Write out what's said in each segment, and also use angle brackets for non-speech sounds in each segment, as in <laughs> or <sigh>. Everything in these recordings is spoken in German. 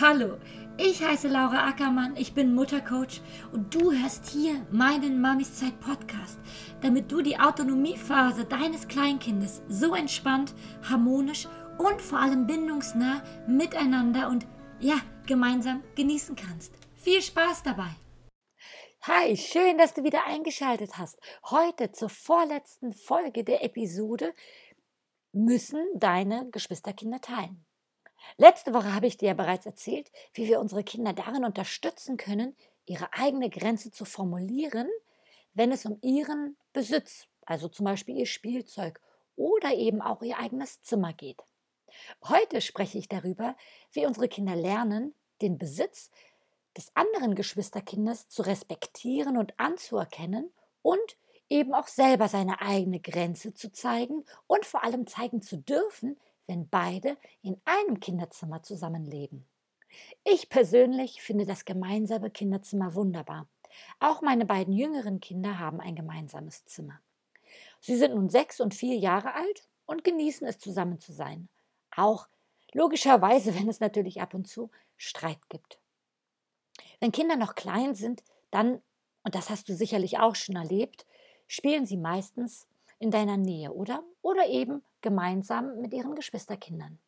Hallo, ich heiße Laura Ackermann, ich bin Muttercoach und du hörst hier meinen Mamis Zeit Podcast, damit du die Autonomiephase deines Kleinkindes so entspannt, harmonisch und vor allem bindungsnah miteinander und ja, gemeinsam genießen kannst. Viel Spaß dabei! Hi, schön, dass du wieder eingeschaltet hast. Heute zur vorletzten Folge der Episode müssen deine Geschwisterkinder teilen. Letzte Woche habe ich dir ja bereits erzählt, wie wir unsere Kinder darin unterstützen können, ihre eigene Grenze zu formulieren, wenn es um ihren Besitz, also zum Beispiel ihr Spielzeug oder eben auch ihr eigenes Zimmer geht. Heute spreche ich darüber, wie unsere Kinder lernen, den Besitz des anderen Geschwisterkindes zu respektieren und anzuerkennen und eben auch selber seine eigene Grenze zu zeigen und vor allem zeigen zu dürfen, wenn beide in einem Kinderzimmer zusammenleben. Ich persönlich finde das gemeinsame Kinderzimmer wunderbar. Auch meine beiden jüngeren Kinder haben ein gemeinsames Zimmer. Sie sind nun sechs und vier Jahre alt und genießen es zusammen zu sein. Auch logischerweise, <laughs> wenn es natürlich ab und zu Streit gibt. Wenn Kinder noch klein sind, dann, und das hast du sicherlich auch schon erlebt, spielen sie meistens in deiner Nähe, oder? Oder eben gemeinsam mit ihren Geschwisterkindern.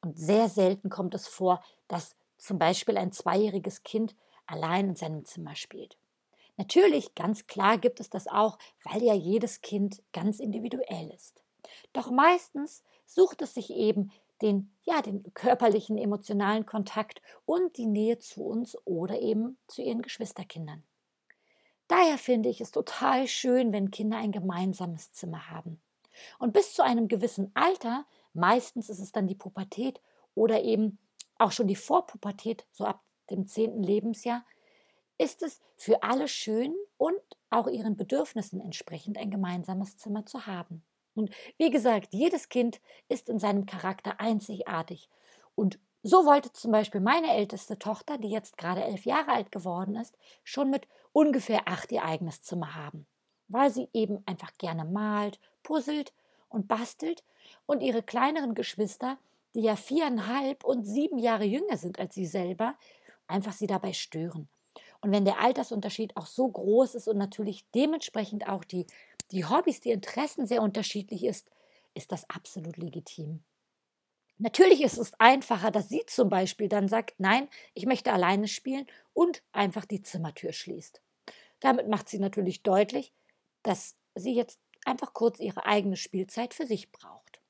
Und sehr selten kommt es vor, dass zum Beispiel ein zweijähriges Kind allein in seinem Zimmer spielt. Natürlich, ganz klar gibt es das auch, weil ja jedes Kind ganz individuell ist. Doch meistens sucht es sich eben den, ja, den körperlichen, emotionalen Kontakt und die Nähe zu uns oder eben zu ihren Geschwisterkindern. Daher finde ich es total schön, wenn Kinder ein gemeinsames Zimmer haben. Und bis zu einem gewissen Alter, meistens ist es dann die Pubertät oder eben auch schon die Vorpubertät, so ab dem zehnten Lebensjahr, ist es für alle schön und auch ihren Bedürfnissen entsprechend ein gemeinsames Zimmer zu haben. Und wie gesagt, jedes Kind ist in seinem Charakter einzigartig. Und so wollte zum Beispiel meine älteste Tochter, die jetzt gerade elf Jahre alt geworden ist, schon mit ungefähr acht ihr eigenes Zimmer haben, weil sie eben einfach gerne malt, puzzelt und bastelt und ihre kleineren Geschwister, die ja viereinhalb und sieben Jahre jünger sind als sie selber, einfach sie dabei stören. Und wenn der Altersunterschied auch so groß ist und natürlich dementsprechend auch die, die Hobbys, die Interessen sehr unterschiedlich ist, ist das absolut legitim. Natürlich ist es einfacher, dass sie zum Beispiel dann sagt, nein, ich möchte alleine spielen und einfach die Zimmertür schließt. Damit macht sie natürlich deutlich, dass sie jetzt einfach kurz ihre eigene Spielzeit für sich braucht.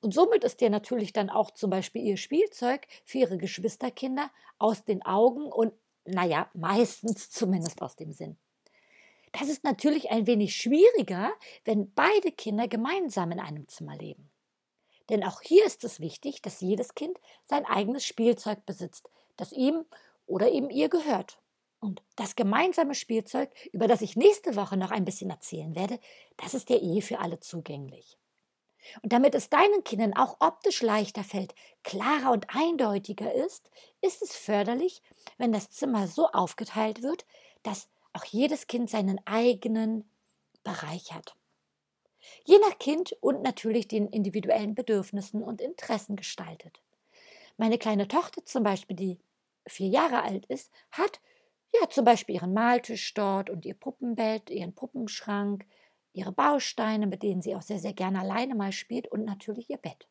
Und somit ist ihr natürlich dann auch zum Beispiel ihr Spielzeug für ihre Geschwisterkinder aus den Augen und, naja, meistens <laughs> zumindest aus dem Sinn. Das ist natürlich ein wenig schwieriger, wenn beide Kinder gemeinsam in einem Zimmer leben. Denn auch hier ist es wichtig, dass jedes Kind sein eigenes Spielzeug besitzt, das ihm oder eben ihr gehört. Und das gemeinsame Spielzeug, über das ich nächste Woche noch ein bisschen erzählen werde, das ist ja eh für alle zugänglich. Und damit es deinen Kindern auch optisch leichter fällt, klarer und eindeutiger ist, ist es förderlich, wenn das Zimmer so aufgeteilt wird, dass auch jedes Kind seinen eigenen Bereich hat. Je nach Kind und natürlich den individuellen Bedürfnissen und Interessen gestaltet. Meine kleine Tochter zum Beispiel, die vier Jahre alt ist, hat ja, zum Beispiel ihren Maltisch dort und ihr Puppenbett, ihren Puppenschrank, ihre Bausteine, mit denen sie auch sehr, sehr gerne alleine mal spielt und natürlich ihr Bett.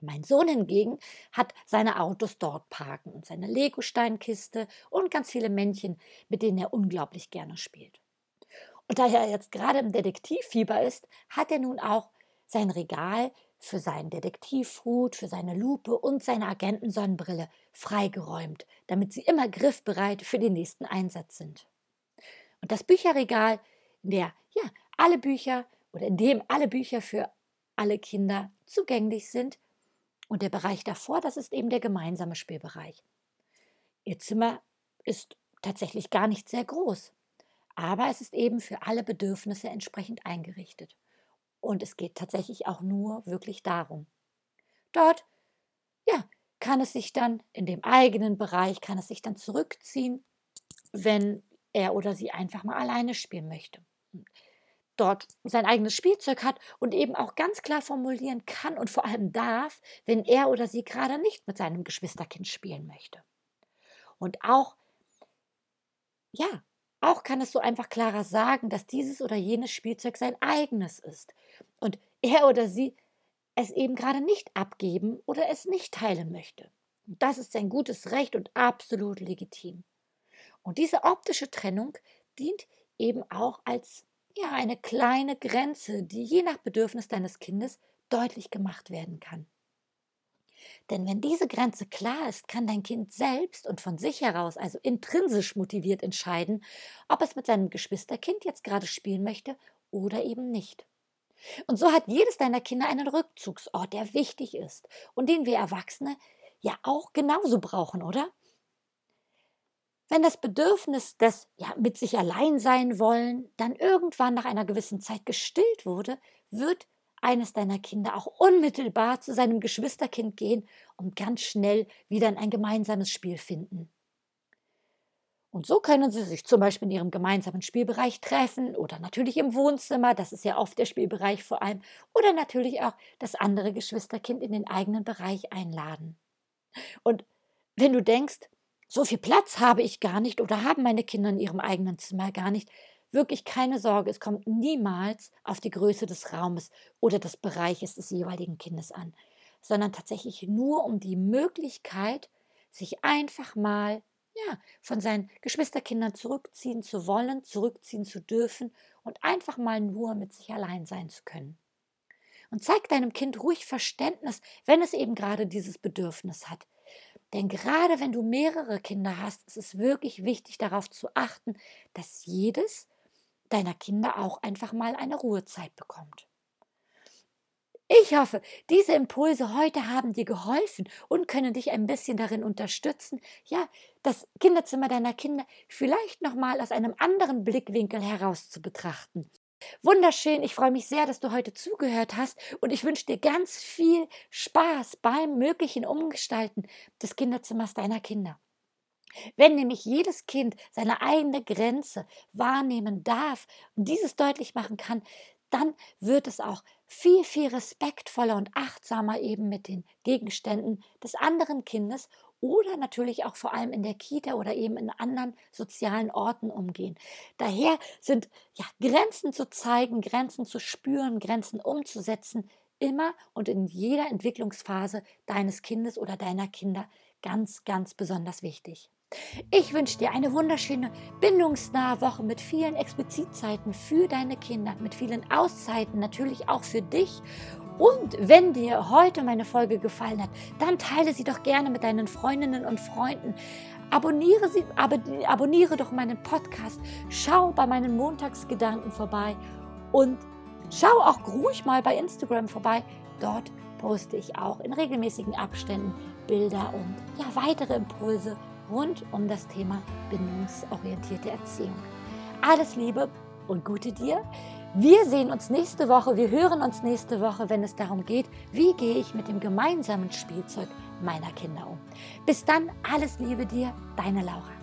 Mein Sohn hingegen hat seine Autos dort parken und seine Lego-Steinkiste und ganz viele Männchen, mit denen er unglaublich gerne spielt. Und da er jetzt gerade im Detektivfieber ist, hat er nun auch sein Regal für seinen Detektivhut, für seine Lupe und seine Agentensonnenbrille freigeräumt, damit sie immer griffbereit für den nächsten Einsatz sind. Und das Bücherregal, in der ja alle Bücher oder in dem alle Bücher für alle Kinder zugänglich sind, und der Bereich davor, das ist eben der gemeinsame Spielbereich. Ihr Zimmer ist tatsächlich gar nicht sehr groß, aber es ist eben für alle Bedürfnisse entsprechend eingerichtet. Und es geht tatsächlich auch nur wirklich darum. Dort, ja, kann es sich dann in dem eigenen Bereich, kann es sich dann zurückziehen, wenn er oder sie einfach mal alleine spielen möchte. dort sein eigenes Spielzeug hat und eben auch ganz klar formulieren kann und vor allem darf, wenn er oder sie gerade nicht mit seinem Geschwisterkind spielen möchte. Und auch, ja, auch kann es so einfach klarer sagen, dass dieses oder jenes Spielzeug sein eigenes ist und er oder sie es eben gerade nicht abgeben oder es nicht teilen möchte. Und das ist sein gutes Recht und absolut legitim. Und diese optische Trennung dient eben auch als ja, eine kleine Grenze, die je nach Bedürfnis deines Kindes deutlich gemacht werden kann. Denn wenn diese Grenze klar ist, kann dein Kind selbst und von sich heraus, also intrinsisch motiviert entscheiden, ob es mit seinem Geschwisterkind jetzt gerade spielen möchte oder eben nicht. Und so hat jedes deiner Kinder einen Rückzugsort, der wichtig ist und den wir Erwachsene ja auch genauso brauchen, oder? Wenn das Bedürfnis des ja, mit sich allein sein wollen dann irgendwann nach einer gewissen Zeit gestillt wurde, wird eines deiner Kinder auch unmittelbar zu seinem Geschwisterkind gehen und ganz schnell wieder in ein gemeinsames Spiel finden. Und so können sie sich zum Beispiel in ihrem gemeinsamen Spielbereich treffen oder natürlich im Wohnzimmer, das ist ja oft der Spielbereich vor allem, oder natürlich auch das andere Geschwisterkind in den eigenen Bereich einladen. Und wenn du denkst, so viel Platz habe ich gar nicht oder haben meine Kinder in ihrem eigenen Zimmer gar nicht. Wirklich keine Sorge, es kommt niemals auf die Größe des Raumes oder des Bereiches des jeweiligen Kindes an, sondern tatsächlich nur um die Möglichkeit, sich einfach mal ja, von seinen Geschwisterkindern zurückziehen zu wollen, zurückziehen zu dürfen und einfach mal nur mit sich allein sein zu können. Und zeig deinem Kind ruhig Verständnis, wenn es eben gerade dieses Bedürfnis hat. Denn gerade wenn du mehrere Kinder hast, ist es wirklich wichtig darauf zu achten, dass jedes deiner Kinder auch einfach mal eine Ruhezeit bekommt. Ich hoffe, diese Impulse heute haben dir geholfen und können dich ein bisschen darin unterstützen, ja, das Kinderzimmer deiner Kinder vielleicht noch mal aus einem anderen Blickwinkel heraus zu betrachten. Wunderschön, ich freue mich sehr, dass du heute zugehört hast und ich wünsche dir ganz viel Spaß beim möglichen Umgestalten des Kinderzimmers deiner Kinder. Wenn nämlich jedes Kind seine eigene Grenze wahrnehmen darf und dieses deutlich machen kann, dann wird es auch viel, viel respektvoller und achtsamer eben mit den Gegenständen des anderen Kindes oder natürlich auch vor allem in der Kita oder eben in anderen sozialen Orten umgehen. Daher sind ja, Grenzen zu zeigen, Grenzen zu spüren, Grenzen umzusetzen, immer und in jeder Entwicklungsphase deines Kindes oder deiner Kinder ganz, ganz besonders wichtig. Ich wünsche dir eine wunderschöne, bindungsnahe Woche mit vielen Explizitzeiten für deine Kinder, mit vielen Auszeiten natürlich auch für dich und wenn dir heute meine Folge gefallen hat, dann teile sie doch gerne mit deinen Freundinnen und Freunden. Abonniere, sie, ab, abonniere doch meinen Podcast. Schau bei meinen Montagsgedanken vorbei und schau auch ruhig mal bei Instagram vorbei. Dort poste ich auch in regelmäßigen Abständen Bilder und ja, weitere Impulse rund um das Thema bindungsorientierte Erziehung. Alles Liebe und Gute dir. Wir sehen uns nächste Woche, wir hören uns nächste Woche, wenn es darum geht, wie gehe ich mit dem gemeinsamen Spielzeug meiner Kinder um. Bis dann, alles Liebe dir, deine Laura.